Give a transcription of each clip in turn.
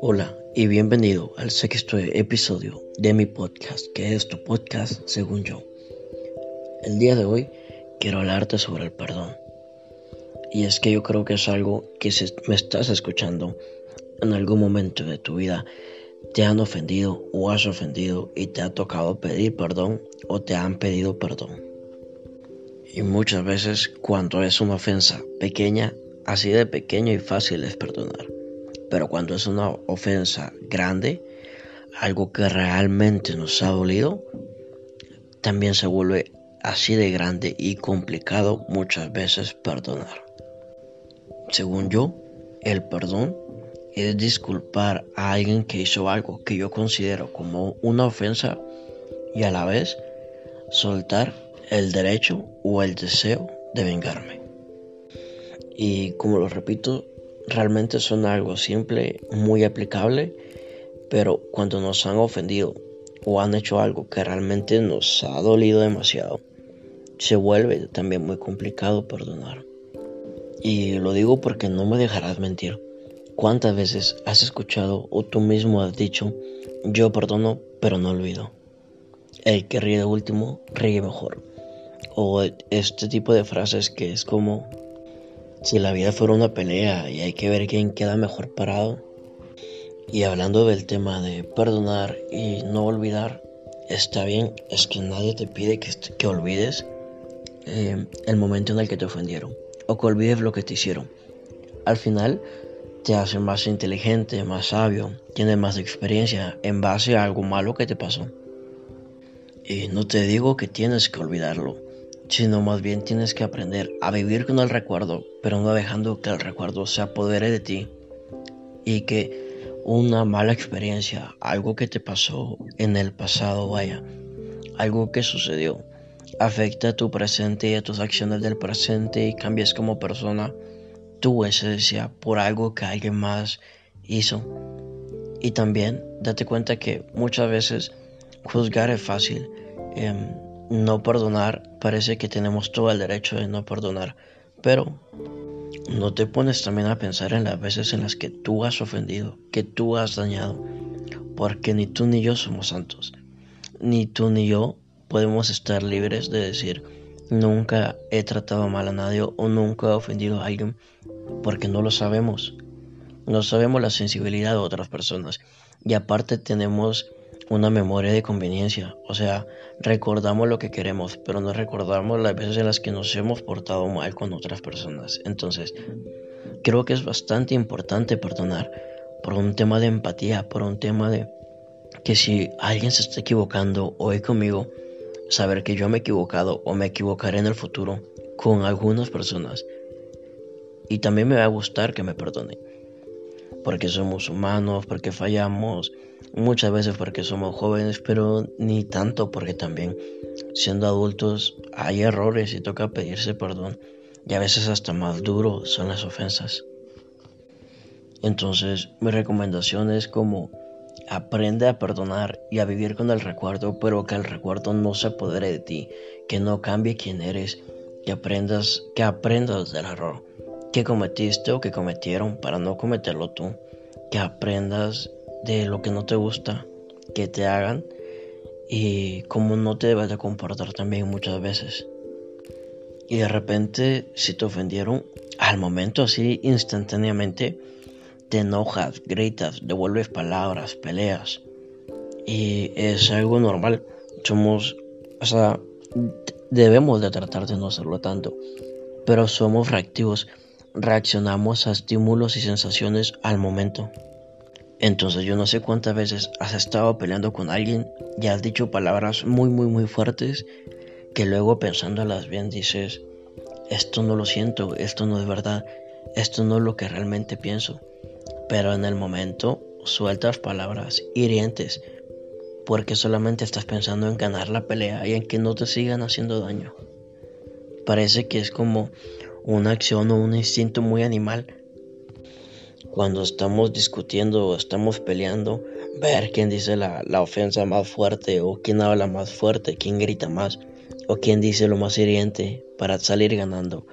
Hola y bienvenido al sexto episodio de mi podcast, que es tu podcast según yo. El día de hoy quiero hablarte sobre el perdón. Y es que yo creo que es algo que si me estás escuchando en algún momento de tu vida, te han ofendido o has ofendido y te ha tocado pedir perdón o te han pedido perdón. Y muchas veces cuando es una ofensa pequeña, así de pequeño y fácil es perdonar. Pero cuando es una ofensa grande, algo que realmente nos ha dolido, también se vuelve así de grande y complicado muchas veces perdonar. Según yo, el perdón es disculpar a alguien que hizo algo que yo considero como una ofensa y a la vez soltar el derecho o el deseo de vengarme. Y como lo repito, realmente suena algo simple, muy aplicable, pero cuando nos han ofendido o han hecho algo que realmente nos ha dolido demasiado, se vuelve también muy complicado perdonar. Y lo digo porque no me dejarás mentir. ¿Cuántas veces has escuchado o tú mismo has dicho, yo perdono pero no olvido? El que ríe de último ríe mejor. O este tipo de frases que es como, si la vida fuera una pelea y hay que ver quién queda mejor parado. Y hablando del tema de perdonar y no olvidar, está bien, es que nadie te pide que, que olvides eh, el momento en el que te ofendieron o que olvides lo que te hicieron. Al final te hace más inteligente, más sabio, tienes más experiencia en base a algo malo que te pasó. Y no te digo que tienes que olvidarlo, sino más bien tienes que aprender a vivir con el recuerdo, pero no dejando que el recuerdo se apodere de ti y que una mala experiencia, algo que te pasó en el pasado, vaya, algo que sucedió, afecta a tu presente y a tus acciones del presente y cambias como persona tu esencia por algo que alguien más hizo. Y también date cuenta que muchas veces juzgar es fácil. Em, no perdonar parece que tenemos todo el derecho de no perdonar. Pero no te pones también a pensar en las veces en las que tú has ofendido, que tú has dañado. Porque ni tú ni yo somos santos. Ni tú ni yo podemos estar libres de decir nunca he tratado mal a nadie o nunca he ofendido a alguien porque no lo sabemos. No sabemos la sensibilidad de otras personas y aparte tenemos una memoria de conveniencia, o sea, recordamos lo que queremos, pero no recordamos las veces en las que nos hemos portado mal con otras personas. Entonces, creo que es bastante importante perdonar por un tema de empatía, por un tema de que si alguien se está equivocando hoy conmigo, saber que yo me he equivocado o me equivocaré en el futuro con algunas personas. Y también me va a gustar que me perdonen. Porque somos humanos, porque fallamos, muchas veces porque somos jóvenes, pero ni tanto porque también siendo adultos hay errores y toca pedirse perdón. Y a veces hasta más duro son las ofensas. Entonces mi recomendación es como Aprende a perdonar y a vivir con el recuerdo, pero que el recuerdo no se apodere de ti, que no cambie quién eres, que aprendas, que aprendas del error que cometiste o que cometieron para no cometerlo tú, que aprendas de lo que no te gusta que te hagan y cómo no te debes de comportar también muchas veces. Y de repente, si te ofendieron, al momento así, instantáneamente, te enojas, gritas, devuelves palabras, peleas. Y es algo normal. Somos, o sea, debemos de tratar de no hacerlo tanto. Pero somos reactivos. Reaccionamos a estímulos y sensaciones al momento. Entonces yo no sé cuántas veces has estado peleando con alguien y has dicho palabras muy, muy, muy fuertes que luego pensándolas bien dices, esto no lo siento, esto no es verdad, esto no es lo que realmente pienso pero en el momento sueltas palabras hirientes porque solamente estás pensando en ganar la pelea y en que no te sigan haciendo daño. Parece que es como una acción o un instinto muy animal. Cuando estamos discutiendo o estamos peleando, ver quién dice la, la ofensa más fuerte o quién habla más fuerte, quién grita más o quién dice lo más hiriente para salir ganando.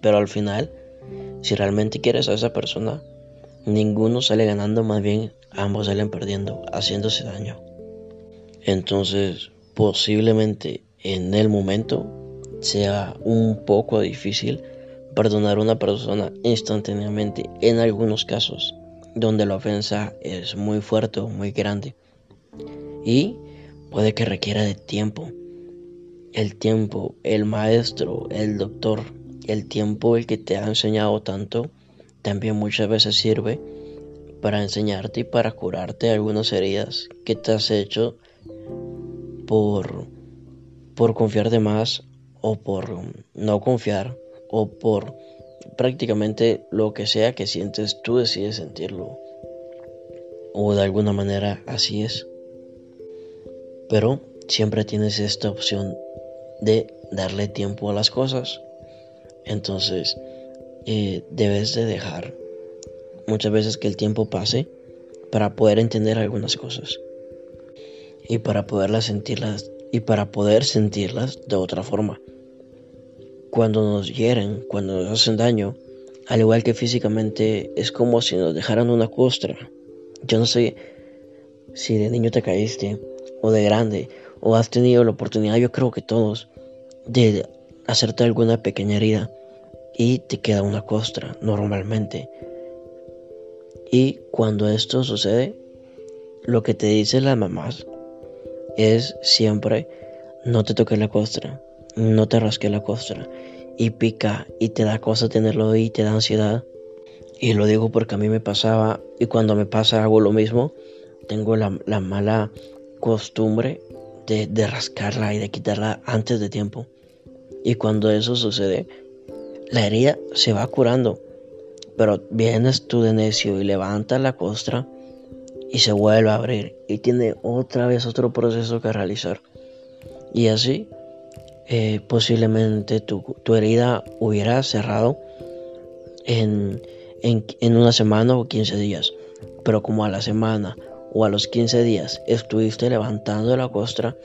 Pero al final, si realmente quieres a esa persona, ninguno sale ganando, más bien ambos salen perdiendo, haciéndose daño. Entonces, posiblemente en el momento sea un poco difícil perdonar a una persona instantáneamente en algunos casos donde la ofensa es muy fuerte o muy grande y puede que requiera de tiempo. El tiempo, el maestro, el doctor, el tiempo el que te ha enseñado tanto, también muchas veces sirve para enseñarte y para curarte algunas heridas que te has hecho por, por confiar de más o por no confiar o por prácticamente lo que sea que sientes, tú decides sentirlo. O de alguna manera así es. Pero siempre tienes esta opción de darle tiempo a las cosas. Entonces, eh, debes de dejar muchas veces que el tiempo pase para poder entender algunas cosas. Y para poderlas sentirlas y para poder sentirlas de otra forma cuando nos hieren, cuando nos hacen daño, al igual que físicamente, es como si nos dejaran una costra. Yo no sé si de niño te caíste, o de grande, o has tenido la oportunidad, yo creo que todos, de hacerte alguna pequeña herida y te queda una costra normalmente. Y cuando esto sucede, lo que te dicen las mamás es siempre no te toques la costra, no te rasques la costra y pica y te da cosa tenerlo y te da ansiedad. Y lo digo porque a mí me pasaba y cuando me pasa hago lo mismo. Tengo la, mala costumbre de, de rascarla y de quitarla antes de tiempo. Y cuando eso sucede, la herida se va curando. Pero vienes tú de necio y levantas la costra y se vuelve a abrir y tiene otra vez otro proceso que realizar. Y así eh, posiblemente tu, herida hubiera cerrado en, en, una semana o 15 días. Pero como a la semana o a los 15 días estuviste levantando la costra,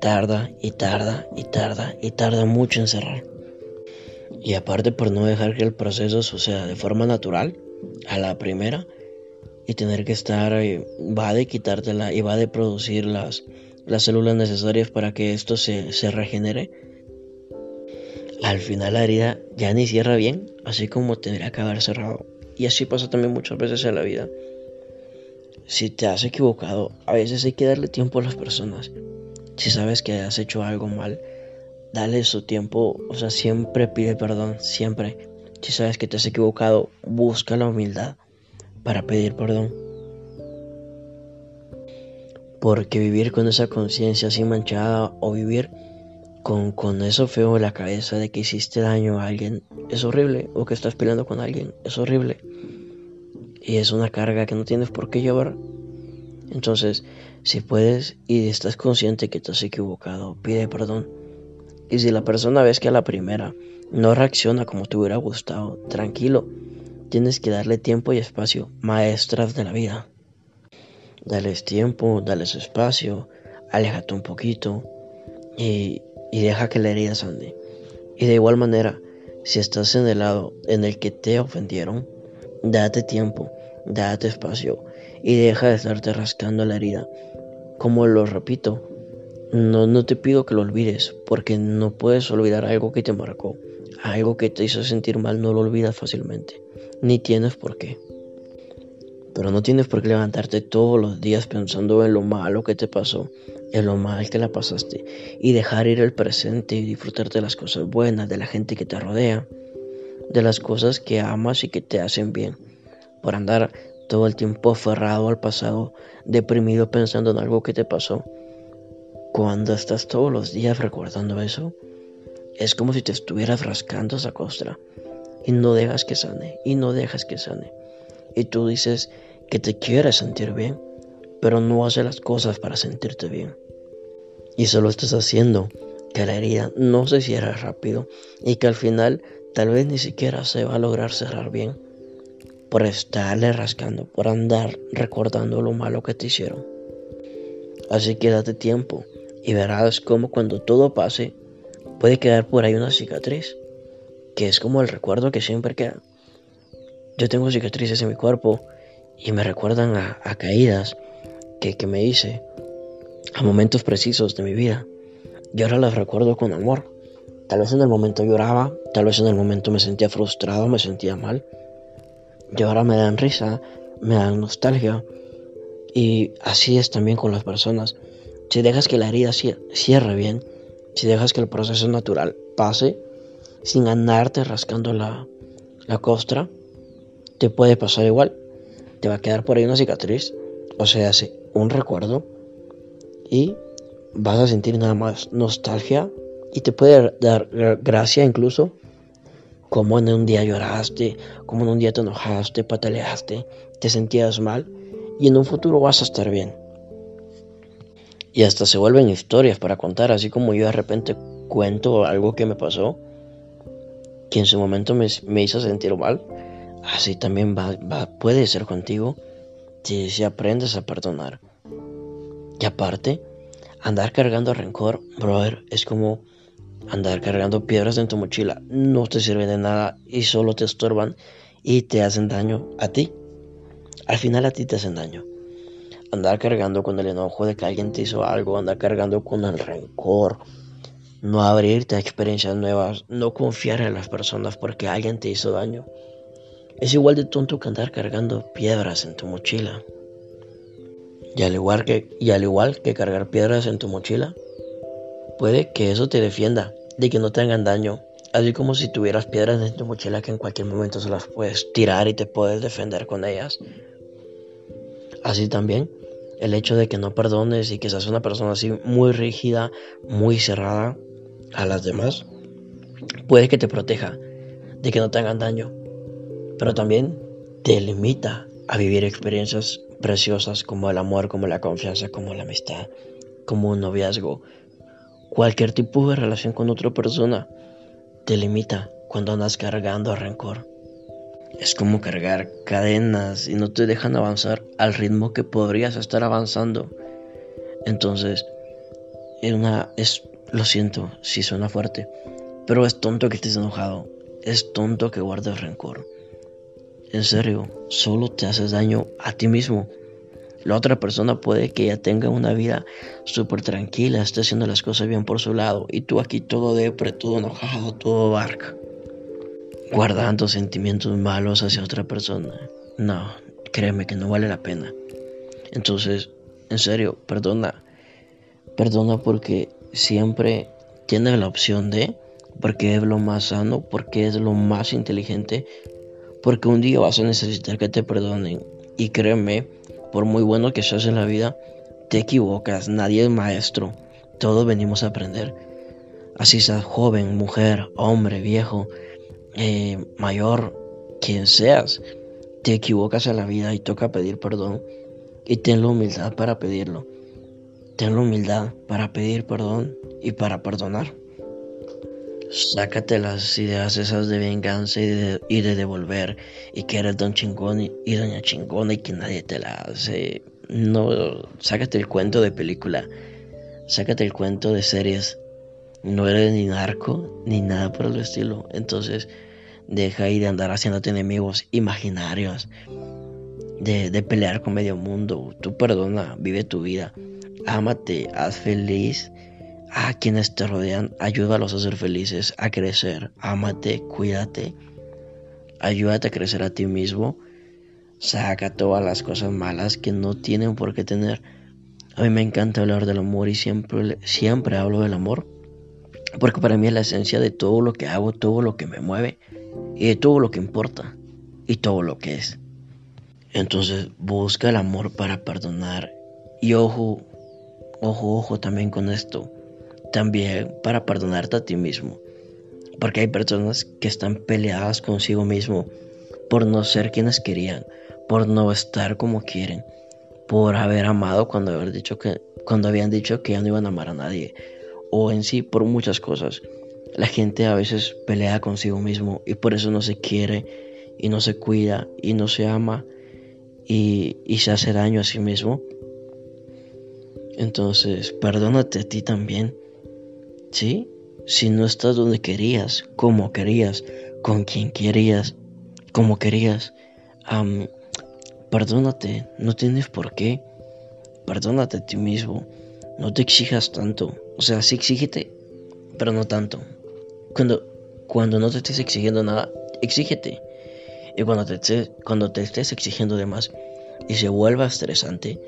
tarda y tarda y tarda y tarda mucho en cerrar. Y aparte por no dejar que el proceso suceda de forma natural, a la primera, y tener que estar, eh, va de quitártela y va de producir las, las células necesarias para que esto se, se regenere, al final la herida ya ni cierra bien, así como tendría que haber cerrado. Y así pasa también muchas veces en la vida. Si te has equivocado, a veces hay que darle tiempo a las personas. Si sabes que has hecho algo mal, dale su tiempo. O sea, siempre pide perdón, siempre. Si sabes que te has equivocado, busca la humildad para pedir perdón. Porque vivir con esa conciencia así manchada o vivir con, con, eso feo en la cabeza de que hiciste daño a alguien es horrible o que estás peleando con alguien es horrible. Y es una carga que no tienes por qué llevar. Entonces si puedes y estás consciente que te has equivocado pide perdón. Y si la persona ves que a la primera no reacciona como te hubiera gustado tranquilo. Tienes que darle tiempo y espacio maestras de la vida Dales tiempo, dales espacio, aléjate un poquito y, deja que la herida sane. Y de igual manera, si estás en el lado en el que te ofendieron, date tiempo, date espacio y deja de estarte rascando la herida. Como lo repito, no, no te pido que lo olvides, porque no puedes olvidar algo que te marcó. Algo que te hizo sentir mal no lo olvidas fácilmente, ni tienes por qué. Pero no tienes por qué levantarte todos los días pensando en lo malo que te pasó, en lo mal que la pasaste, y dejar ir el presente y disfrutar de las cosas buenas, de la gente que te rodea, de las cosas que amas y que te hacen bien, por andar todo el tiempo aferrado al pasado, deprimido pensando en algo que te pasó. Cuando estás todos los días recordando eso, es como si te estuvieras rascando esa costra. Y no dejas que sane, y no dejas que sane y tú dices que te quieres sentir bien, pero no haces las cosas para sentirte bien. Y solo estás haciendo que la herida no se cierre rápido y que al final tal vez ni siquiera se va a lograr cerrar bien por estarle rascando, por andar recordando lo malo que te hicieron. Así que date tiempo y verás cómo cuando todo pase puede quedar por ahí una cicatriz, que es como el recuerdo que siempre queda. Yo tengo cicatrices en mi cuerpo y me recuerdan a, caídas que, que me hice, a momentos precisos de mi vida. Y ahora las recuerdo con amor. Tal vez en el momento lloraba, tal vez en el momento me sentía frustrado, me sentía mal. Y ahora me dan risa, me dan nostalgia. Y así es también con las personas. Si dejas que la herida cierre bien, si dejas que el proceso natural pase, sin andarte rascando la, la costra, te puede pasar igual. Te va a quedar por ahí una cicatriz, o sea, hace un recuerdo, y vas a sentir nada más nostalgia y te puede dar gracia incluso como en un día lloraste, como en un día te enojaste, pataleaste, te sentías mal y en un futuro vas a estar bien. Y hasta se vuelven historias para contar, así como yo de repente cuento algo que me pasó, que en su momento me, hizo sentir mal, así también va, puede ser contigo si, si aprendes a perdonar. Y aparte, andar cargando rencor, brother, es como andar cargando piedras en tu mochila. No te sirve de nada y solo te estorban y te hacen daño a ti. Al final a ti te hacen daño. Andar cargando con el enojo de que alguien te hizo algo, andar cargando con el rencor, no abrirte a experiencias nuevas, no confiar en las personas porque alguien te hizo daño. Es igual de tonto que andar cargando piedras en tu mochila. Y al igual que, y al igual que cargar piedras en tu mochila, puede que eso te defienda de que no te hagan daño, así como si tuvieras piedras en tu mochila que en cualquier momento se las puedes tirar y te puedes defender con ellas. Así también, el hecho de que no perdones y que seas una persona así muy rígida, muy cerrada a las demás, puede que te proteja de que no te hagan daño, pero también te limita a vivir experiencias preciosas como el amor, como la confianza, como la amistad, como un noviazgo. Cualquier tipo de relación con otra persona te limita cuando andas cargando rencor. Es como cargar cadenas y no te dejan avanzar al ritmo que podrías estar avanzando. Entonces, es una, es, lo siento si suena fuerte, pero es tonto que estés enojado, es tonto que guardes rencor. En serio, solo te haces daño a ti mismo. La otra persona puede que ya tenga una vida súper tranquila, esté haciendo las cosas bien por su lado, y tú aquí todo depre, todo enojado, todo barca, guardando sentimientos malos hacia otra persona. No, créeme que no vale la pena. Entonces, en serio, perdona. Perdona porque siempre tienes la opción de, porque es lo más sano, porque es lo más inteligente porque un día vas a necesitar que te perdonen. Y créeme, por muy bueno que seas en la vida, te equivocas, nadie es maestro, todos venimos a aprender. Así seas joven, mujer, hombre, viejo, eh, mayor, quien seas, te equivocas en la vida y toca pedir perdón. Y ten la humildad para pedirlo. Ten la humildad para pedir perdón y para perdonar. Sácate las ideas esas de venganza y de, devolver y que eres don chingón y, doña chingona y que nadie te la hace. No, sácate el cuento de película, sácate el cuento de series. No eres ni narco ni nada por el estilo. Entonces, deja ahí de andar haciéndote enemigos imaginarios, de, de pelear con medio mundo. Tú perdona, vive tu vida, ámate, haz feliz a quienes te rodean, ayúdalos a ser felices, a crecer, ámate, cuídate, ayúdate a crecer a ti mismo, saca todas las cosas malas que no tienen por qué tener. A mí me encanta hablar del amor y siempre, siempre hablo del amor, porque para mí es la esencia de todo lo que hago, todo lo que me mueve y de todo lo que importa y todo lo que es. Entonces busca el amor para perdonar y ojo, ojo, ojo también con esto también para perdonarte a ti mismo. Porque hay personas que están peleadas consigo mismo por no ser quienes querían, por no estar como quieren, por haber amado cuando, haber dicho que, cuando habían dicho que ya no iban a amar a nadie, o en sí por muchas cosas. La gente a veces pelea consigo mismo y por eso no se quiere y no se cuida y no se ama y, y se hace daño a sí mismo. Entonces, perdónate a ti también ¿Sí? si no estás donde querías, como querías, con quien querías, como querías, perdónate, no tienes por qué. Perdónate a ti mismo, no te exijas tanto. O sea, sí exígete, pero no tanto. Cuando, cuando no te estés exigiendo nada, exígete. Y cuando te, cuando te estés exigiendo de más y se vuelva estresante,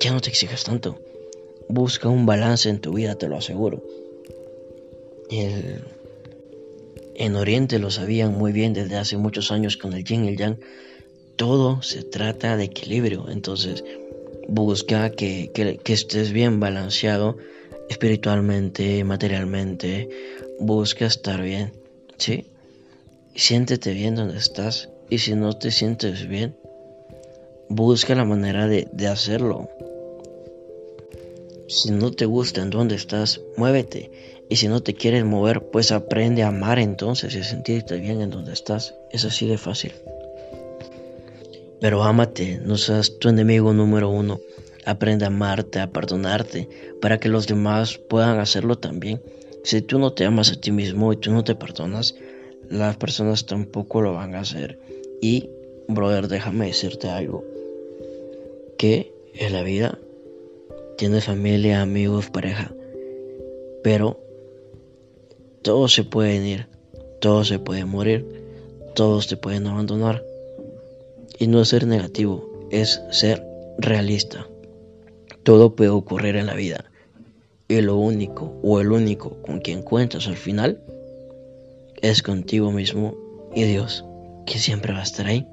ya no te exijas tanto. Busca un balance en tu vida, te lo aseguro. El, en Oriente lo sabían muy bien desde hace muchos años con el yin y el yang. Todo se trata de equilibrio. Entonces, busca que, que estés bien balanceado espiritualmente, materialmente. Busca estar bien. ¿Sí? Siéntete bien donde estás. Y si no te sientes bien, busca la manera de, de hacerlo. Si no te gusta en donde estás, muévete. Y si no te quieres mover, pues aprende a amar entonces y a sentirte bien en donde estás. Es así de fácil. Pero ámate, no seas tu enemigo número uno. Aprende a amarte, a perdonarte, para que los demás puedan hacerlo también. Si tú no te amas a ti mismo y tú no te perdonas, las personas tampoco lo van a hacer. Y, brother, déjame decirte algo. Que en la vida tienes familia, amigos, pareja. Pero todos se pueden ir, todos se pueden morir, todos te pueden abandonar. Y no ser negativo, es ser realista. Todo puede ocurrir en la vida. Y lo único o el único con quien cuentas al final es contigo mismo y Dios, que siempre va a estar ahí,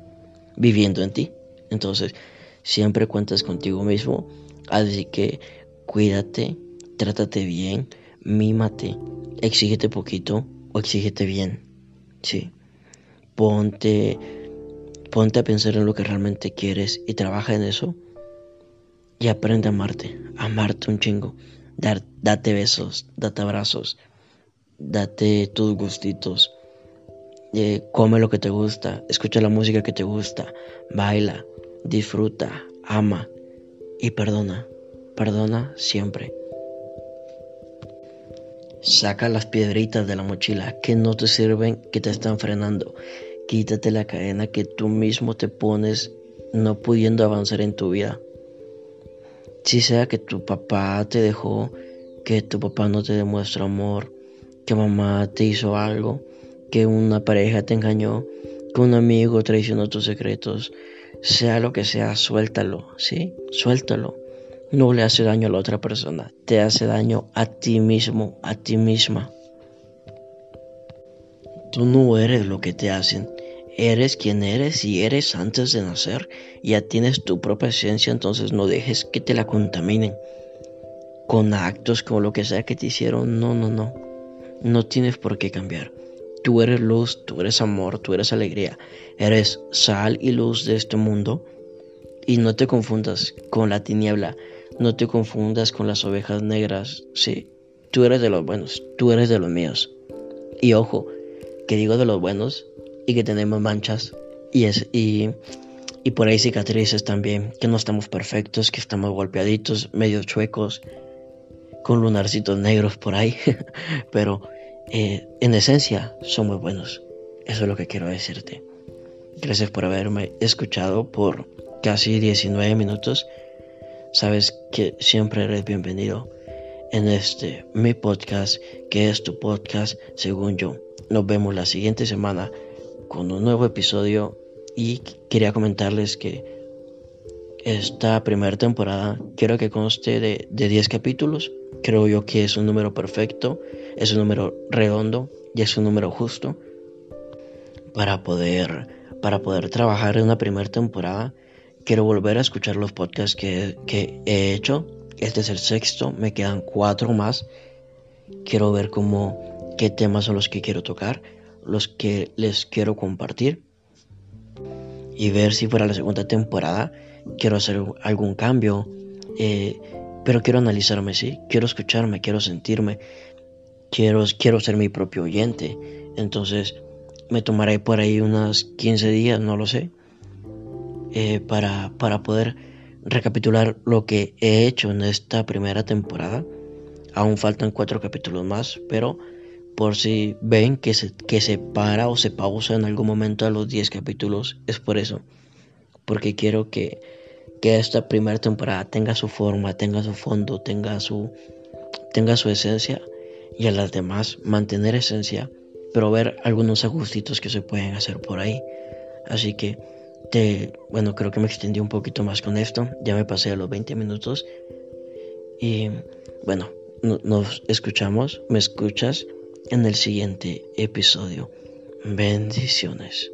viviendo en ti. Entonces, siempre cuentas contigo mismo. Así que cuídate, trátate bien, mímate, exígete poquito o exígete bien. Sí. Ponte, ponte a pensar en lo que realmente quieres y trabaja en eso. Y aprende a amarte, amarte un chingo. Date besos, date abrazos, date tus gustitos. Eh, come lo que te gusta, escucha la música que te gusta, baila, disfruta, ama y perdona. Perdona siempre. Saca las piedritas de la mochila que no te sirven, que te están frenando. Quítate la cadena que tú mismo te pones no pudiendo avanzar en tu vida. Si sea que tu papá te dejó, que tu papá no te demuestra amor, que mamá te hizo algo, que una pareja te engañó, que un amigo traicionó tus secretos, sea lo que sea, suéltalo, ¿sí? Suéltalo no le hace daño a la otra persona, te hace daño a ti mismo, a ti misma. Tú no eres lo que te hacen, eres quien eres y eres antes de nacer. Ya tienes tu propia esencia, entonces no dejes que te la contaminen con actos, con lo que sea que te hicieron. No, no, no. No tienes por qué cambiar. Tú eres luz, tú eres amor, tú eres alegría. Eres sal y luz de este mundo. Y no te confundas con la tiniebla. No te confundas con las ovejas negras. Sí, tú eres de los buenos, tú eres de los míos. Y ojo, que digo de los buenos y que tenemos manchas y, es, y, y por ahí cicatrices también, que no estamos perfectos, que estamos golpeaditos, medio chuecos, con lunarcitos negros por ahí, pero eh, en esencia somos buenos. Eso es lo que quiero decirte. Gracias por haberme escuchado por casi 19 minutos sabes que siempre eres bienvenido en este mi podcast, que es tu podcast según yo. Nos vemos la siguiente semana con un nuevo episodio y quería comentarles que esta primera temporada quiero que conste de, de 10 capítulos. Creo yo que es un número perfecto, es un número redondo y es un número justo para poder, para poder trabajar en una primera temporada Quiero volver a escuchar los podcasts que, he hecho. Este es el sexto, me quedan cuatro más. Quiero ver cómo, qué temas son los que quiero tocar, los que les quiero compartir. Y ver si fuera la segunda temporada quiero hacer algún cambio. Eh, pero quiero analizarme, sí. Quiero escucharme, quiero sentirme. Quiero, quiero ser mi propio oyente. Entonces me tomaré por ahí unas 15 días, no lo sé eh, para, para poder recapitular lo que he hecho en esta primera temporada, Aún faltan cuatro capítulos más, pero por si ven que se, que se para o se pausa en algún momento a los 10 capítulos, es por eso. Porque quiero que, que esta primera temporada tenga su forma, tenga su fondo, tenga su, tenga su esencia y a las demás mantener esencia, pero ver algunos ajustitos que se pueden hacer por ahí. Así que, te, bueno, creo que me extendí un poquito más con esto, ya me pasé a los 20 minutos y bueno, nos escuchamos, me escuchas en el siguiente episodio. Bendiciones.